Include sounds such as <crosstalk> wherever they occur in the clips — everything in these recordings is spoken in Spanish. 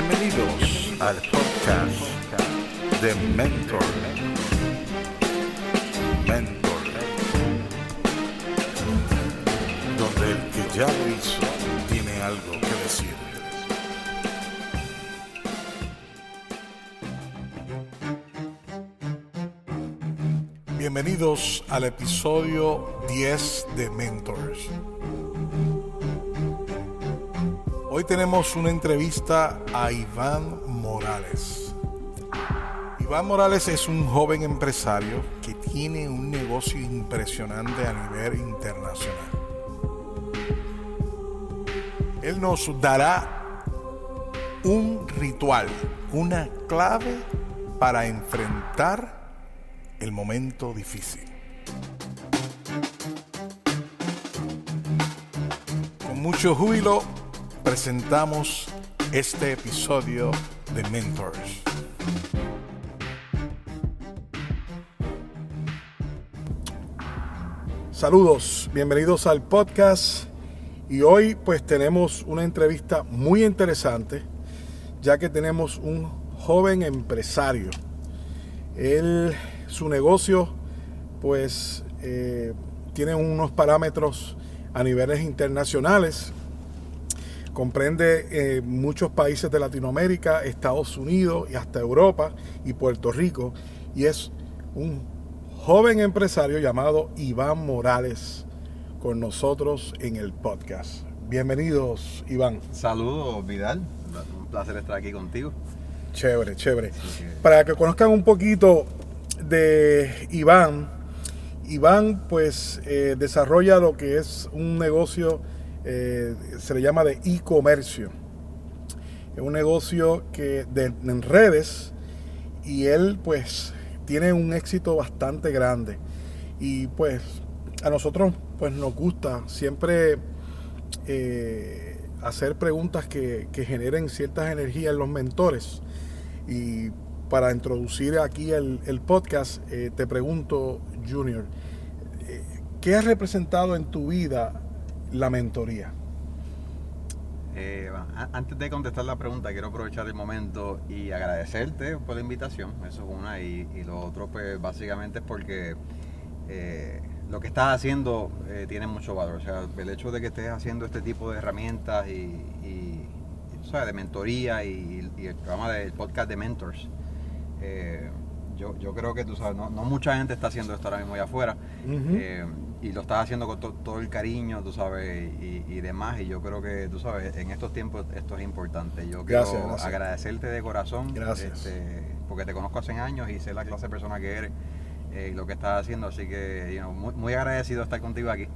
Bienvenidos al podcast de Mentor. Mentor. Donde el que ya lo hizo tiene algo que decir. Bienvenidos al episodio 10 de Mentors. Hoy tenemos una entrevista a Iván Morales. Iván Morales es un joven empresario que tiene un negocio impresionante a nivel internacional. Él nos dará un ritual, una clave para enfrentar el momento difícil. Con mucho júbilo presentamos este episodio de Mentors. Saludos, bienvenidos al podcast y hoy pues tenemos una entrevista muy interesante ya que tenemos un joven empresario. Él, su negocio pues eh, tiene unos parámetros a niveles internacionales comprende eh, muchos países de Latinoamérica, Estados Unidos y hasta Europa y Puerto Rico. Y es un joven empresario llamado Iván Morales con nosotros en el podcast. Bienvenidos, Iván. Saludos, Vidal. Un placer estar aquí contigo. Chévere, chévere. Para que conozcan un poquito de Iván, Iván pues eh, desarrolla lo que es un negocio eh, se le llama de e-comercio. Es un negocio que en redes y él pues tiene un éxito bastante grande. Y pues a nosotros pues nos gusta siempre eh, hacer preguntas que, generen ciertas energías en los mentores. Y para introducir aquí el, podcast, eh, te pregunto, Junior, ¿qué ha representado en tu vida la mentoría? Eh, antes de contestar la pregunta, quiero aprovechar el momento y agradecerte por la invitación. Eso es una. Y, lo otro, pues básicamente es porque eh, lo que estás haciendo eh, tiene mucho valor. O sea, el hecho de que estés haciendo este tipo de herramientas y, de mentoría y, el programa del podcast de Mentors. Yo, yo, creo que tú sabes, no, mucha gente está haciendo esto ahora mismo allá afuera y lo estás haciendo con todo el cariño, tú sabes, y, demás. Y yo creo que, tú sabes, en estos tiempos esto es importante. Yo quiero agradecerte de corazón. Gracias. Este, porque te conozco hace años y sé la clase de persona que eres eh, y lo que estás haciendo. Así que, muy, agradecido de estar contigo aquí.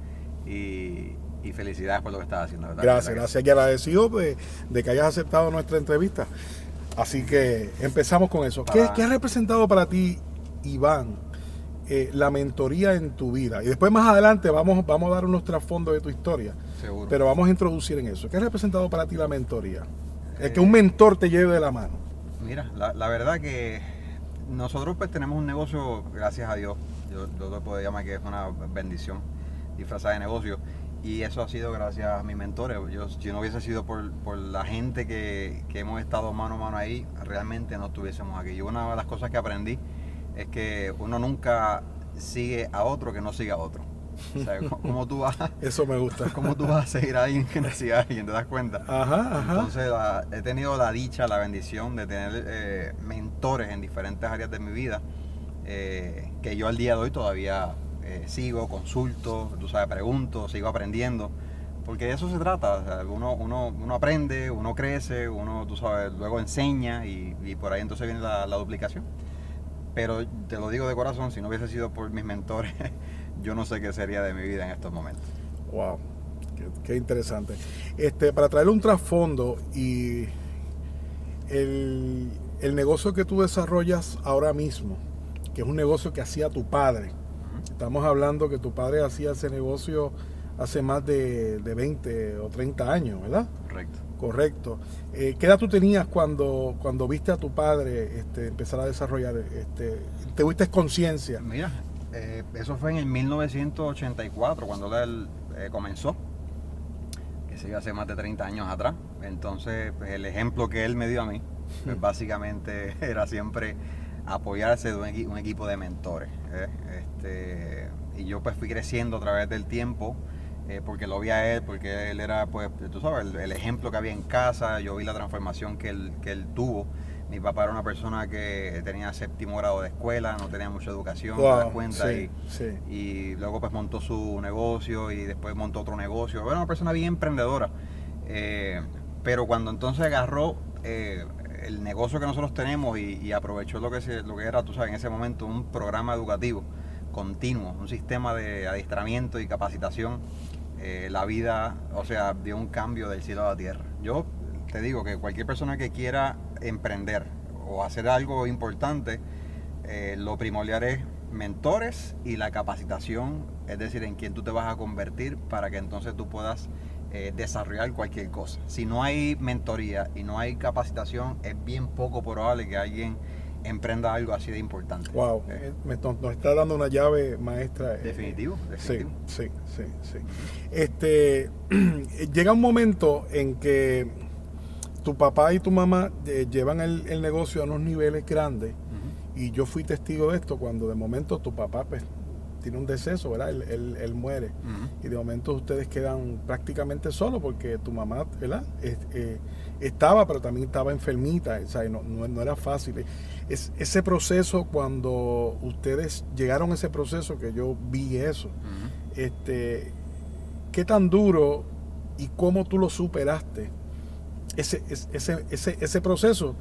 Y, felicidades por lo que estás haciendo. Gracias, gracias. Y agradecido de, de, que hayas aceptado nuestra entrevista. Así que empezamos con eso. ¿Qué, ¿Qué ha representado para ti, Iván? Eh, la mentoría en tu vida. Y después más adelante vamos, vamos a dar unos trasfondos de tu historia. Seguro. Pero vamos a introducir en eso. ¿Qué ha representado para ti la mentoría? El que un mentor te lleve de la mano. Mira, la, verdad que nosotros pues tenemos un negocio, gracias a Dios, yo, yo lo puedo llamar que es una bendición disfrazada de negocio. Y eso ha sido gracias a mis mentores. Yo, si no hubiese sido por, la gente que, que, hemos estado mano a mano ahí, realmente no estuviésemos aquí. Y una de las cosas que aprendí es que uno nunca sigue a otro que no siga a otro. O sea, ¿cómo tú vas? <laughs> Eso me gusta. <laughs> ¿Cómo tú vas a seguir a alguien que no siga a alguien? ¿Te das cuenta? Ajá, ajá. Entonces, he tenido la dicha, la bendición de tener eh, mentores en diferentes áreas de mi vida eh, que yo al día de hoy todavía eh, sigo, consulto, tú sabes, pregunto, sigo aprendiendo. Porque de eso se trata. uno, uno, uno, aprende, uno crece, uno, tú sabes, luego enseña y, por ahí entonces viene la duplicación. Pero te lo digo de corazón, si no hubiese sido por mis mentores, <laughs> yo no sé qué sería de mi vida en estos momentos. Wow, qué, interesante. Este, para traerle un trasfondo y el, negocio que tú desarrollas ahora mismo, que es un negocio que hacía tu padre. Estamos hablando que tu padre hacía ese negocio hace más de, de 20 o 30 años, ¿verdad? Correcto. Correcto. Eh, ¿Qué edad tú tenías cuando, cuando viste a tu padre este, empezar a desarrollar? Este, ¿Te conciencia? Mira, eh, eso fue en el 1984, cuando él eh, comenzó, que se hace más de 30 años atrás. Entonces, pues, el ejemplo que él me dio a mí, pues, <laughs> básicamente <laughs> era siempre apoyarse de un, equipo de mentores. Este, y yo pues fui creciendo a través del tiempo. Eh, porque lo vi a él, porque él era, pues, tú sabes, el, ejemplo que había en casa, yo vi la transformación que él, que él tuvo. Mi papá era una persona que tenía séptimo grado de escuela, no tenía mucha educación, cuenta, y, luego pues montó su negocio y después montó otro negocio. Era una persona bien emprendedora. Eh, pero cuando entonces agarró eh, el negocio que nosotros tenemos y, aprovechó lo que, se, lo que era, tú sabes, en ese momento un programa educativo continuo, un sistema de adiestramiento y capacitación, eh, la vida, o sea, dio un cambio del cielo a la tierra. Yo te digo que cualquier persona que quiera emprender o hacer algo importante, eh, lo primordial es mentores y la capacitación, es decir, en quién tú te vas a convertir para que entonces tú puedas eh, desarrollar cualquier cosa. Si no hay mentoría y no hay capacitación, es bien poco probable que alguien emprenda algo así de importante. Wow, eh, nos está dando una llave maestra. Definitivo, definitivo. Sí, sí, sí, Este, <clears throat> llega un momento en que tu papá y tu mamá llevan el, negocio a unos niveles grandes y yo fui testigo de esto cuando de momento tu papá pues, tiene un deceso, ¿verdad? Él, muere. Y de momento ustedes quedan prácticamente solos porque tu mamá, ¿verdad? Eh, estaba, pero también estaba enfermita, o no, no, era fácil. Es, ese proceso, cuando ustedes llegaron a ese proceso, que yo vi eso, este, ¿qué tan duro y cómo tú lo superaste? Ese, ese, ese, ese proceso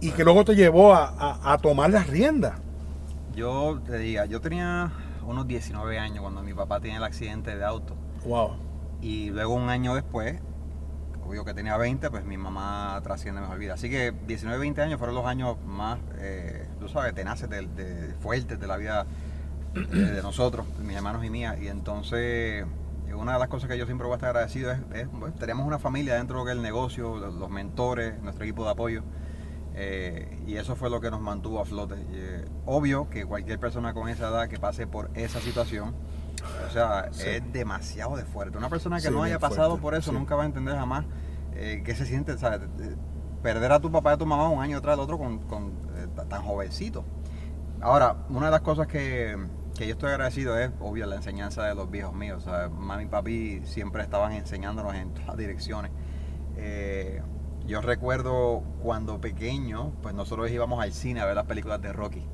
y que luego te llevó a, a tomar las riendas. Yo te diga, yo tenía unos 19 años cuando mi papá tiene el accidente de auto. Wow. Y luego un año después, obvio que tenía 20, pues mi mamá trasciende mejor vida. Así que 19, 20 años fueron los años más, eh, tú sabes, tenaces, de, fuertes de la vida de, nosotros, mis hermanos y mía. Y entonces, una de las cosas que yo siempre voy a estar agradecido es, tenemos una familia dentro del negocio, los mentores, nuestro equipo de apoyo. Eh, y eso fue lo que nos mantuvo a flote. Eh, obvio que cualquier persona con esa edad que pase por esa situación, o sea, es demasiado de fuerte. Una persona que no haya pasado por eso nunca va a entender jamás eh, qué se siente, ¿sabes? Perder a tu papá y a tu mamá un año tras el otro con, tan jovencito. Ahora, una de las cosas que, que, yo estoy agradecido es, obvio, la enseñanza de los viejos míos. Sea, mami y papi siempre estaban enseñándonos en todas direcciones. Yo recuerdo cuando pequeño, pues nosotros íbamos al cine a ver las películas de Rocky.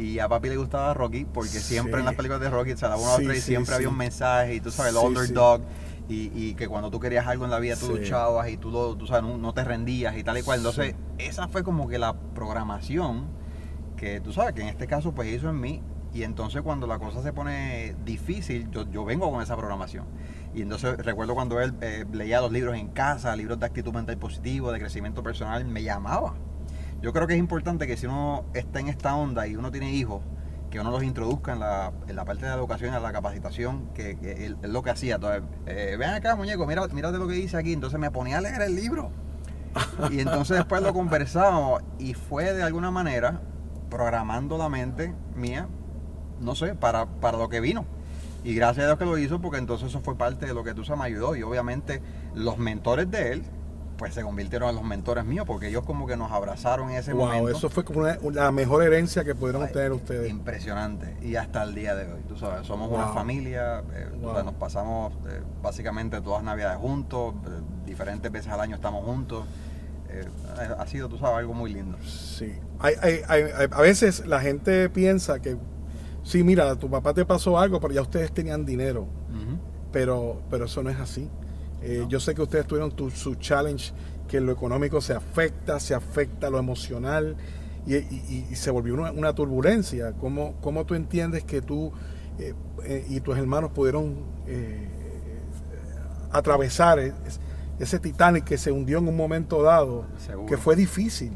Y a papi le gustaba Rocky porque siempre en las películas de Rocky se daba una otra y siempre había un mensaje y tú sabes, el underdog. Y, y, que cuando tú querías algo en la vida tú luchabas y tú, lo, tú sabes, no, te rendías y tal y cual. Entonces, esa fue como que la programación que tú sabes que en este caso pues hizo en mí. Y entonces cuando la cosa se pone difícil, yo, yo vengo con esa programación. Y entonces recuerdo cuando él eh, leía los libros en casa, libros de actitud mental positivo, de crecimiento personal, me llamaba. Yo creo que es importante que si uno está en esta onda y uno tiene hijos, que uno los introduzca en la, parte de la educación, en la capacitación, que, es lo que hacía. Entonces, eh, ven acá, muñeco, mira, mírate lo que dice aquí. Entonces me ponía a leer el libro. Y entonces después lo conversábamos y fue de alguna manera programando la mente mía, no sé, para, para lo que vino. Y gracias a Dios que lo hizo porque entonces eso fue parte de lo que tú se me ayudó. Y obviamente los mentores de él, pues se convirtieron en los mentores míos porque ellos como que nos abrazaron en ese momento. Eso fue como la mejor herencia que pudieron tener ustedes. Impresionante. Y hasta el día de hoy, tú sabes, somos una familia, eh, nos pasamos eh, básicamente todas navidades juntos, eh, diferentes veces al año estamos juntos. ha sido, tú sabes, algo muy lindo. Sí. Hay, hay, hay, a veces la gente piensa que sí, mira, tu papá te pasó algo, pero ya ustedes tenían dinero. pero, pero eso no es así. Eh, yo sé que ustedes tuvieron su challenge, que lo económico se afecta, se afecta lo emocional y, se volvió una, turbulencia. ¿Cómo, ¿Cómo, tú entiendes que tú eh, eh, y tus hermanos pudieron atravesar ese Titanic que se hundió en un momento dado, que fue difícil?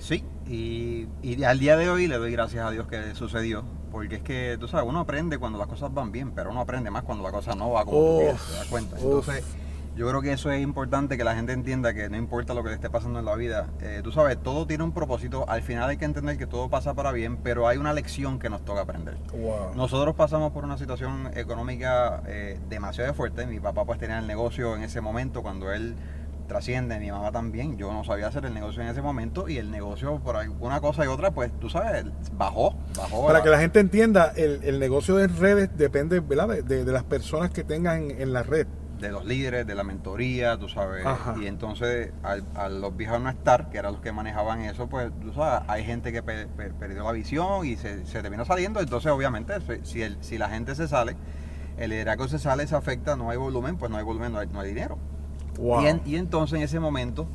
sí, y, y, al día de hoy le doy gracias a Dios que sucedió, porque es que, tú sabes, uno aprende cuando las cosas van bien, pero uno aprende más cuando la cosa no va como tú quieres, te das cuenta. Entonces, yo creo que eso es importante que la gente entienda que no importa lo que le esté pasando en la vida, eh, tú sabes, todo tiene un propósito, al final hay que entender que todo pasa para bien, pero hay una lección que nos toca aprender. Nosotros pasamos por una situación económica eh, demasiado fuerte, mi papá pues tenía el negocio en ese momento cuando él trasciende, mi mamá también, yo no sabía hacer el negocio en ese momento y el negocio por alguna cosa y otra, pues tú sabes, bajó, bajó. Para que la gente entienda, el, el negocio de redes depende ¿verdad? De, de, de las personas que tengan en, en la red de los líderes, de la mentoría, tú sabes. Ajá. Y entonces, al, a los viejos no estar, que eran los que manejaban eso, pues, tú sabes, hay gente que per, per, perdió la visión y se, se, terminó saliendo. Entonces, obviamente, si, el, si la gente se sale, el liderazgo se sale, se afecta, no hay volumen, pues no hay volumen, no hay, no hay dinero. Wow. Y, en, y, entonces, en ese momento,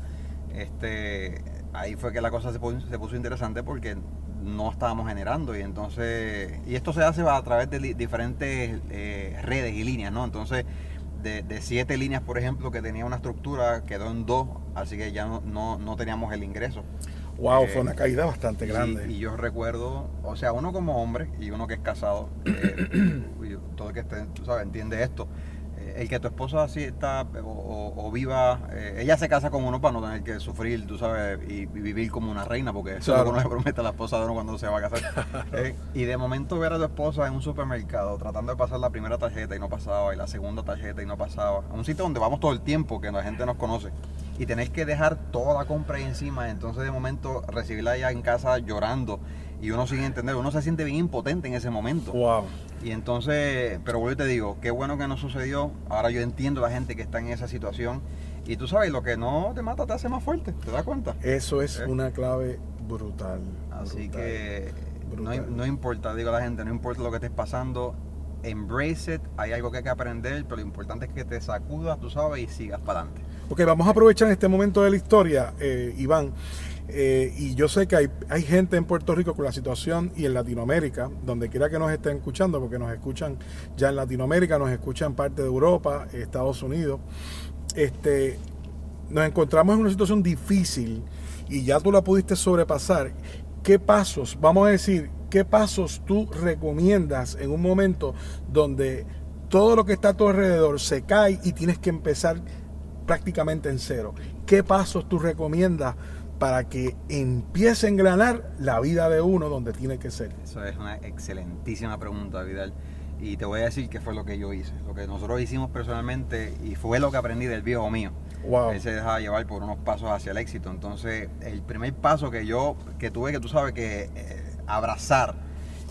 este, ahí fue que la cosa se puso, se puso interesante porque no estábamos generando y entonces y esto se hace a través de diferentes eh, redes y líneas no entonces de, de, siete líneas, por ejemplo, que tenía una estructura, quedó en dos, así que ya no, no, no teníamos el ingreso. Wow, eh, fue una caída bastante grande. Y, y, yo recuerdo, o sea, uno como hombre y uno que es casado, eh, <clears throat> todo el que esté, tú sabes, entiende esto. El que tu esposa así está o, viva, eh, ella se casa con uno para no tener que sufrir, tú sabes, y, y vivir como una reina, porque eso claro. es lo que uno le promete a la esposa de uno cuando se va a casar. <laughs> eh, y de momento ver a tu esposa en un supermercado tratando de pasar la primera tarjeta y no pasaba, y la segunda tarjeta y no pasaba, a un sitio donde vamos todo el tiempo, que la gente nos conoce, y tener que dejar toda la compra ahí encima, entonces de momento recibirla ya en casa llorando y uno sin entender, uno se siente bien impotente en ese momento. Wow. Y entonces, pero vuelvo y te digo, qué bueno que no sucedió. Ahora yo entiendo a la gente que está en esa situación. Y tú sabes, lo que no te mata te hace más fuerte, ¿te das cuenta? Eso es ¿Eh? una clave brutal. Así brutal, que brutal. No, no, importa, digo a la gente, no importa lo que estés pasando, embrace it, hay algo que hay que aprender, pero lo importante es que te sacudas, tú sabes, y sigas para adelante. Ok, vamos a aprovechar este momento de la historia, eh, Iván. Eh, y yo sé que hay, hay, gente en Puerto Rico con la situación y en Latinoamérica, donde quiera que nos estén escuchando, porque nos escuchan ya en Latinoamérica, nos escuchan parte de Europa, Estados Unidos. Este, nos encontramos en una situación difícil y ya tú la pudiste sobrepasar. ¿Qué pasos, vamos a decir, qué pasos tú recomiendas en un momento donde todo lo que está a tu alrededor se cae y tienes que empezar prácticamente en cero? ¿Qué pasos tú recomiendas? para que empiece a engranar la vida de uno donde tiene que ser? Eso es una excelentísima pregunta, Vidal. Y te voy a decir qué fue lo que yo hice, lo que nosotros hicimos personalmente y fue lo que aprendí del viejo mío. Wow. Él se dejaba llevar por unos pasos hacia el éxito. Entonces, el primer paso que yo, que tuve que tú sabes que eh, abrazar,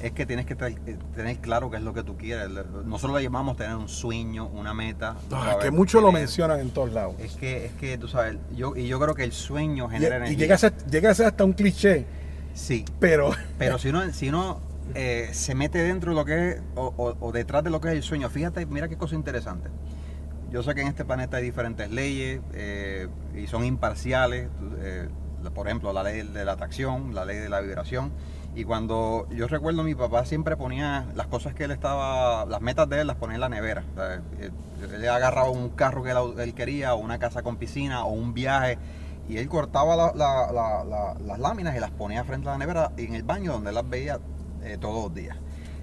es que tienes que tener claro qué es lo que tú quieres. Nosotros lo llamamos tener un sueño, una meta. Ah, que muchos lo mencionan en todos lados. Es que, es que tú sabes, yo, y yo creo que el sueño genera y, energía. Y llega a, ser, llega a ser hasta un cliché. Sí. Pero. <laughs> Pero si uno, si uno eh, se mete dentro de lo que es, o, o, o, detrás de lo que es el sueño, fíjate, mira qué cosa interesante. Yo sé que en este planeta hay diferentes leyes eh, y son imparciales. Eh, por ejemplo, la ley de la atracción, la ley de la vibración y cuando yo recuerdo, mi papá siempre ponía las cosas que él estaba, las metas de él las ponía en la nevera. O sea, él agarraba un carro que él, quería, o una casa con piscina, o un viaje, y él cortaba la, la, la, las láminas y las ponía frente a la nevera en el baño donde él las veía eh, todos los días.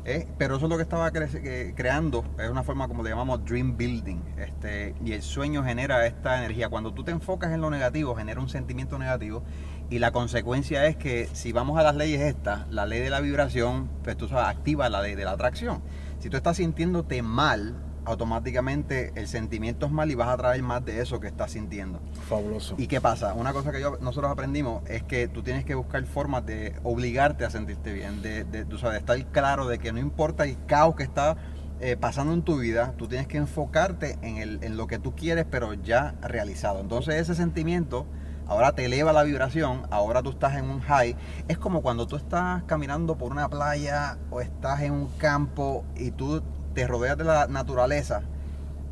Eh, pero eso es lo que estaba cre creando, es una forma como le llamamos dream building. Este, y el sueño genera esta energía. Cuando tú te enfocas en lo negativo, genera un sentimiento negativo y la consecuencia es que si vamos a las leyes estas, la ley de la vibración, pues tú sabes, activa la ley de la atracción. Si tú estás sintiéndote mal, automáticamente el sentimiento es mal y vas a traer más de eso que estás sintiendo. Fabuloso. ¿Y qué pasa? Una cosa que yo, nosotros aprendimos es que tú tienes que buscar formas de obligarte a sentirte bien, de, de, tú sabes, de estar claro de que no importa el caos que está eh, pasando en tu vida, tú tienes que enfocarte en, el, en lo que tú quieres, pero ya realizado. Entonces ese sentimiento ahora te eleva la vibración, ahora tú estás en un high. Es como cuando tú estás caminando por una playa o estás en un campo y tú te rodeas de la naturaleza.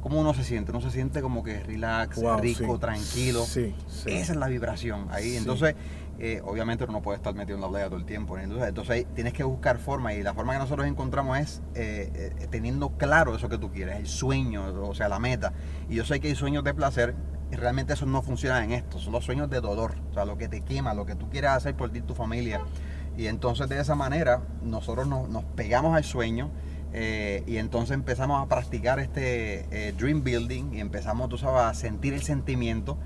¿Cómo uno se siente? Uno se siente como que relax, wow, rico, sí. tranquilo. Sí, sí. Esa es la vibración ahí. Entonces, eh, obviamente uno no puede estar metido en la playa todo el tiempo. Entonces, entonces tienes que buscar forma y la forma que nosotros encontramos es eh, eh, teniendo claro eso que tú quieres, el sueño, o sea, la meta. Y yo sé que hay sueños de placer y realmente eso no funciona en esto, son los sueños de dolor, o sea, lo que te quema, lo que tú quieres hacer por ti tu familia. Y entonces de esa manera nosotros nos, nos pegamos al sueño eh, y entonces empezamos a practicar este eh, dream building y empezamos, tú sabes, a sentir el sentimiento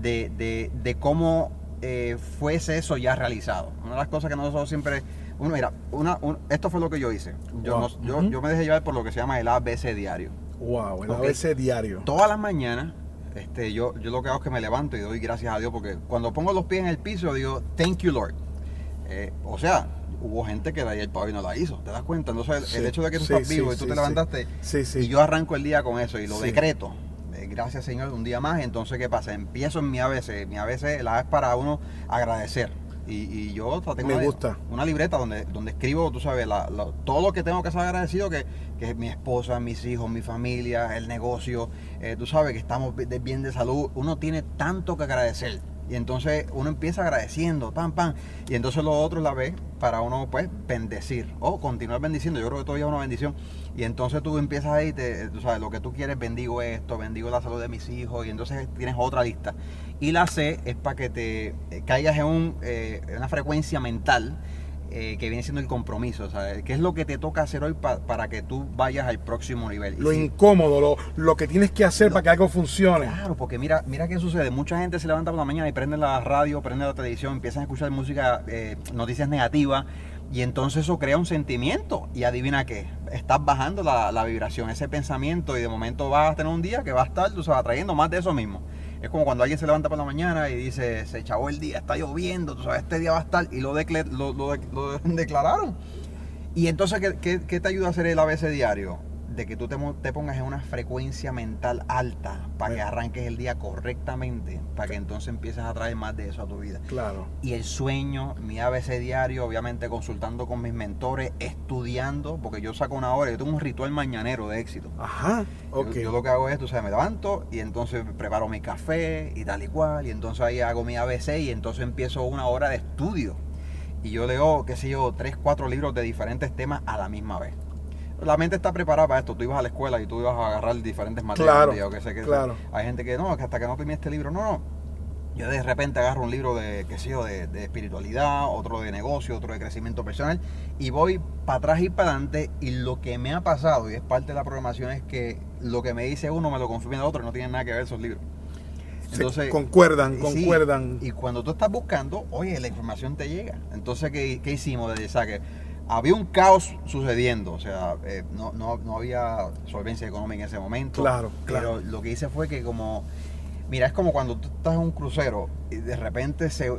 de, de, de cómo eh, fuese eso ya realizado. Una de las cosas que nosotros siempre... Uno, mira, una, un, esto fue lo que yo hice. Yo, wow. no, yo, yo, me dejé llevar por lo que se llama el ABC diario. Wow, el okay. ABC diario. Todas las mañanas este, yo, yo lo que hago es que me levanto y doy gracias a Dios porque cuando pongo los pies en el piso digo, thank you Lord. Eh, o sea, hubo gente que de ahí el pavo y no la hizo, ¿te das cuenta? Entonces, el, hecho de que tú estás vivo y tú te levantaste, y yo arranco el día con eso y lo decreto. Eh, gracias Señor, un día más. Entonces, ¿qué pasa? Empiezo en mi ABC. Mi ABC la es para uno agradecer. Y, yo tengo Me una, gusta. una libreta donde, donde escribo, tú sabes, todo lo que tengo que ser agradecido, que, que mi esposa, mis hijos, mi familia, el negocio, eh, tú sabes que estamos bien de salud. Uno tiene tanto que agradecer. Y entonces uno empieza agradeciendo, pam, pam. Y entonces lo otro la ve para uno, pues, bendecir. O continuar bendiciendo. Yo creo que todavía es una bendición. Y entonces tú empiezas ahí, te, tú sabes, lo que tú quieres, bendigo esto, bendigo la salud de mis hijos. Y entonces tienes otra lista. Y la C es para que te caigas en, un, eh, una frecuencia mental eh, que viene siendo el compromiso, ¿sabes? ¿Qué es lo que te toca hacer hoy para que tú vayas al próximo nivel? Lo incómodo, lo, lo, que tienes que hacer para que algo funcione. Claro, porque mira, mira qué sucede. Mucha gente se levanta por la mañana y prende la radio, prende la televisión, empiezan a escuchar música, eh, noticias negativas, y entonces eso crea un sentimiento. Y adivina qué, estás bajando la, la vibración, ese pensamiento, y de momento vas a tener un día que va a estar, tú sabes, atrayendo más de eso mismo. Es como cuando alguien se levanta por la mañana y dice, se echó el día, está lloviendo, tú sabes, este día va a estar, y lo, <laughs> declararon. Y entonces, ¿qué, ¿qué, te ayuda a hacer el ABC diario? De que tú te, te, pongas en una frecuencia mental alta para que arranques el día correctamente, para que entonces empieces a traer más de eso a tu vida. Claro. Y el sueño, mi ABC diario, obviamente consultando con mis mentores, estudiando, porque yo saco una hora, yo tengo un ritual mañanero de éxito. Ajá, ok. Yo, lo que hago es, tú sabes, me levanto y entonces preparo mi café y tal y cual, y entonces ahí hago mi ABC y entonces empiezo una hora de estudio. Y yo leo, qué sé yo, tres, cuatro libros de diferentes temas a la misma vez la mente está preparada para esto. Tú ibas a la escuela y tú ibas a agarrar diferentes materiales. Claro, que sé, que claro. Hay gente que no, que hasta que no termine este libro, no, no. Yo de repente agarro un libro de, qué sé yo, de, espiritualidad, otro de negocio, otro de crecimiento personal, y voy para atrás y para adelante. Y lo que me ha pasado, y es parte de la programación, es que lo que me dice uno me lo confirma el otro, no tiene nada que ver esos libros. Entonces, concuerdan, concuerdan. y cuando tú estás buscando, oye, la información te llega. Entonces, ¿qué, qué hicimos? Desde, saque había un caos sucediendo, o sea, eh, no, no, no, había solvencia económica en ese momento. Claro, claro. Pero lo que hice fue que como, mira, es como cuando tú estás en un crucero y de repente se,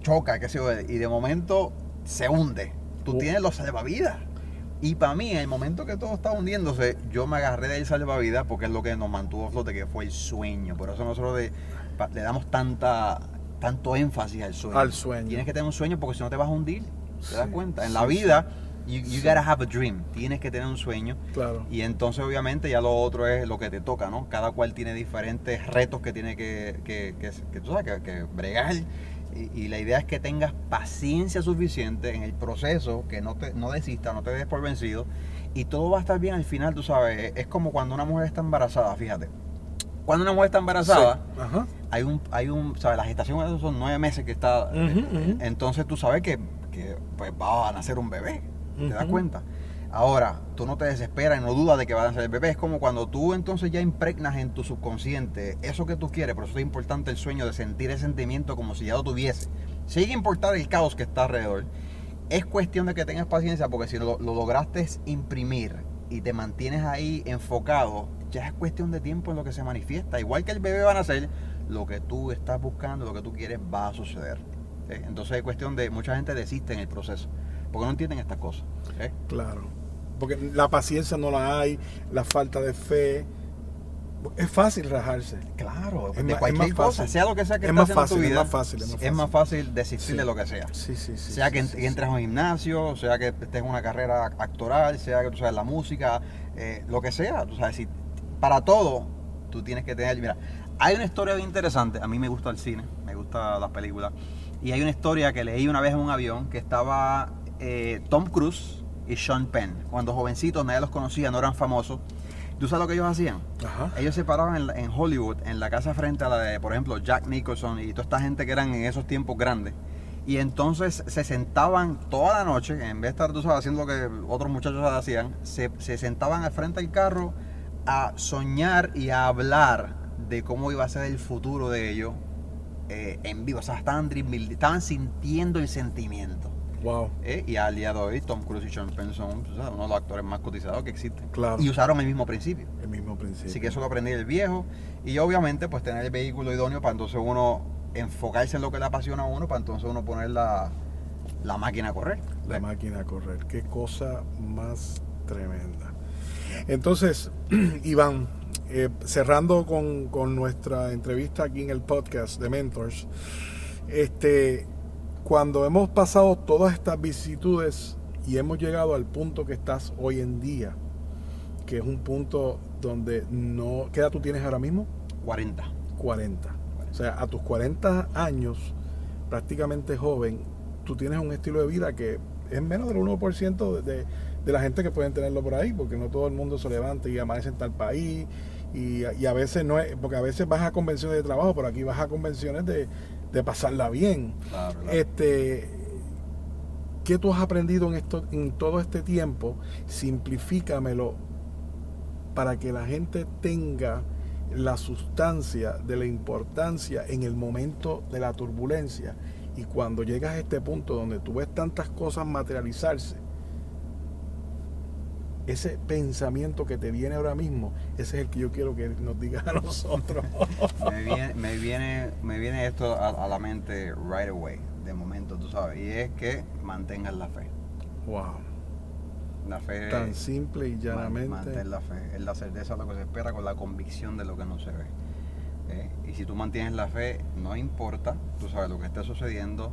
choca, qué sé yo, y de momento se hunde. Tú tienes los salvavidas. Y para mí, en el momento que todo estaba hundiéndose, yo me agarré de ahí salvavidas porque es lo que nos mantuvo flote, que fue el sueño. Por eso nosotros le damos tanta, tanto énfasis al sueño. Al sueño. Tienes que tener un sueño porque si no te vas a hundir. ¿Te das cuenta? En la vida, you, you gotta have a dream. Tienes que tener un sueño. Claro. Y entonces, obviamente, ya lo otro es lo que te toca, ¿no? Cada cual tiene diferentes retos que tiene que, que, que, tú sabes, que, bregar. Y, la idea es que tengas paciencia suficiente en el proceso, que no, te, no desistas, no te des por vencido. Y todo va a estar bien al final, tú sabes. Es como cuando una mujer está embarazada, fíjate. Cuando una mujer está embarazada, hay un, hay un, ¿sabes? La gestación son nueve meses que está. Entonces tú sabes que que pues va a nacer un bebé. ¿Te das cuenta? Ahora, tú no te desesperas y no dudas de que va a nacer el bebé. Es como cuando tú entonces ya impregnas en tu subconsciente eso que tú quieres, por eso es importante el sueño de sentir ese sentimiento como si ya lo tuviese. Sigue importar el caos que está alrededor. Es cuestión de que tengas paciencia porque si lo, lo lograste imprimir y te mantienes ahí enfocado, ya es cuestión de tiempo en lo que se manifiesta. Igual que el bebé va a nacer, lo que tú estás buscando, lo que tú quieres va a suceder. ¿Eh? Entonces es cuestión de, mucha gente desiste en el proceso, porque no entienden estas cosas. ¿eh? Claro, porque la paciencia no la hay, la falta de fe. Es fácil rajarse. Claro, de cualquier cosa, sea lo que sea que es más fácil, tu vida, es más fácil, es más fácil, desistir de lo que sea. Sí, sí, sí, sea que, entres a un gimnasio, sea que estés en una carrera actoral, sea que tú sabes la música, eh, lo que sea. Tú sabes, si, para todo, tú tienes que tener. Mira, hay una historia bien interesante. A mí me gusta el cine, me gusta las películas. Y hay una historia que leí una vez en un avión que estaba eh, Tom Cruise y Sean Penn. Cuando jovencitos nadie los conocía, no eran famosos. ¿Tú sabes lo que ellos hacían? Ellos se paraban en, Hollywood, en la casa frente a la de, por ejemplo, Jack Nicholson y toda esta gente que eran en esos tiempos grandes. Y entonces se sentaban toda la noche, en vez de estar, tú sabes, haciendo lo que otros muchachos hacían, se, se sentaban al frente del carro a soñar y a hablar de cómo iba a ser el futuro de ellos eh, en vivo, o sea, estaban, estaban sintiendo el sentimiento. Wow. Eh, y al día de hoy, Tom Cruise y Sean Penn son uno de los actores más cotizados que existen. Claro. Y usaron el mismo principio. El mismo principio. Así que eso lo aprendí del viejo. Y obviamente, pues tener el vehículo idóneo para entonces uno enfocarse en lo que le apasiona a uno, para entonces uno poner la, la máquina a correr. La máquina a correr. Qué cosa más tremenda. Entonces, <clears throat> Iván, eh, cerrando con, con nuestra entrevista aquí en el podcast de Mentors, este, cuando hemos pasado todas estas vicisitudes y hemos llegado al punto que estás hoy en día, que es un punto donde no... ¿Qué edad tú tienes ahora mismo? 40. 40. O sea, a tus 40 años, prácticamente joven, tú tienes un estilo de vida que es menos del 1% de, de, de la gente que pueden tenerlo por ahí, porque no todo el mundo se levanta y amanece en tal país. Y, y, a veces no es, porque a veces vas a convenciones de trabajo, pero aquí vas a convenciones de, de pasarla bien. Claro, claro. Este, ¿Qué tú has aprendido en, esto, en todo este tiempo? Simplifícamelo para que la gente tenga la sustancia de la importancia en el momento de la turbulencia. Y cuando llegas a este punto donde tú ves tantas cosas materializarse, ese pensamiento que te viene ahora mismo, ese es el que yo quiero que nos digas a nosotros. <laughs> me, viene, me, viene, me viene esto a, a, la mente right away, de momento, tú sabes, y es que mantengas la fe. Wow. La fe. Tan simple y llanamente. Mantén la fe. Es la certeza de lo que se espera con la convicción de lo que no se ve. ¿Eh? Y si tú mantienes la fe, no importa, tú sabes lo que esté sucediendo,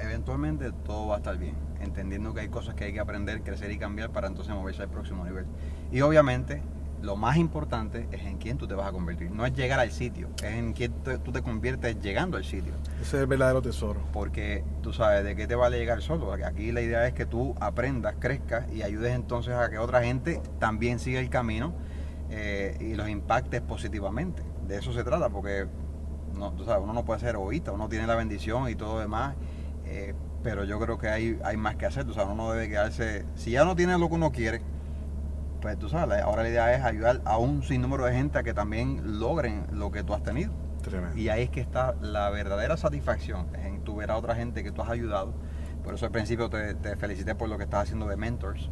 eventualmente todo va a estar bien, entendiendo que hay cosas que hay que aprender, crecer y cambiar para entonces moverse al próximo nivel. Y obviamente, lo más importante es en quién tú te vas a convertir. No es llegar al sitio, es en quién te, tú te conviertes llegando al sitio. Ese es el verdadero tesoro. Porque tú sabes de qué te vale llegar solo. Aquí la idea es que tú aprendas, crezcas y ayudes entonces a que otra gente también siga el camino eh, y los impactes positivamente. De eso se trata, porque no, tú sabes, uno no puede ser egoísta, uno tiene la bendición y todo demás. Eh, pero yo creo que hay, hay más que hacer, tú sabes, uno no debe quedarse, si ya no tiene lo que uno quiere, pues tú sabes, ahora la idea es ayudar a un sinnúmero de gente a que también logren lo que tú has tenido. Tremendo. Y ahí es que está la verdadera satisfacción, es en tu ver a otra gente que tú has ayudado. Por eso al principio te, te felicité por lo que estás haciendo de mentors,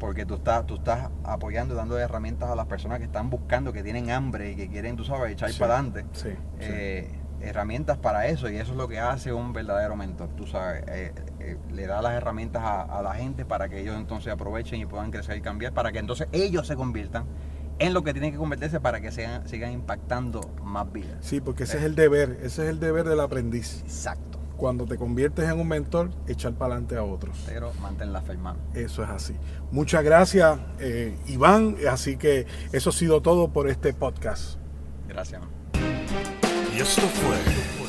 porque tú estás, tú estás apoyando y dando herramientas a las personas que están buscando, que tienen hambre y que quieren, tú sabes, echar Sí, para adelante. sí, Eh, herramientas para eso y eso es lo que hace un verdadero mentor, tú sabes, eh, eh, le da las herramientas a, a, la gente para que ellos entonces aprovechen y puedan crecer y cambiar, para que entonces ellos se conviertan en lo que tienen que convertirse para que sean, sigan impactando más vidas. Sí, porque ese es el deber, ese es el deber del aprendiz. Exacto. Cuando te conviertes en un mentor, echar para adelante a otros. Pero mantén la fe, hermano. Eso es así. Muchas gracias, eh, Iván. Así que eso ha sido todo por este podcast. Gracias. Man. Y esto fue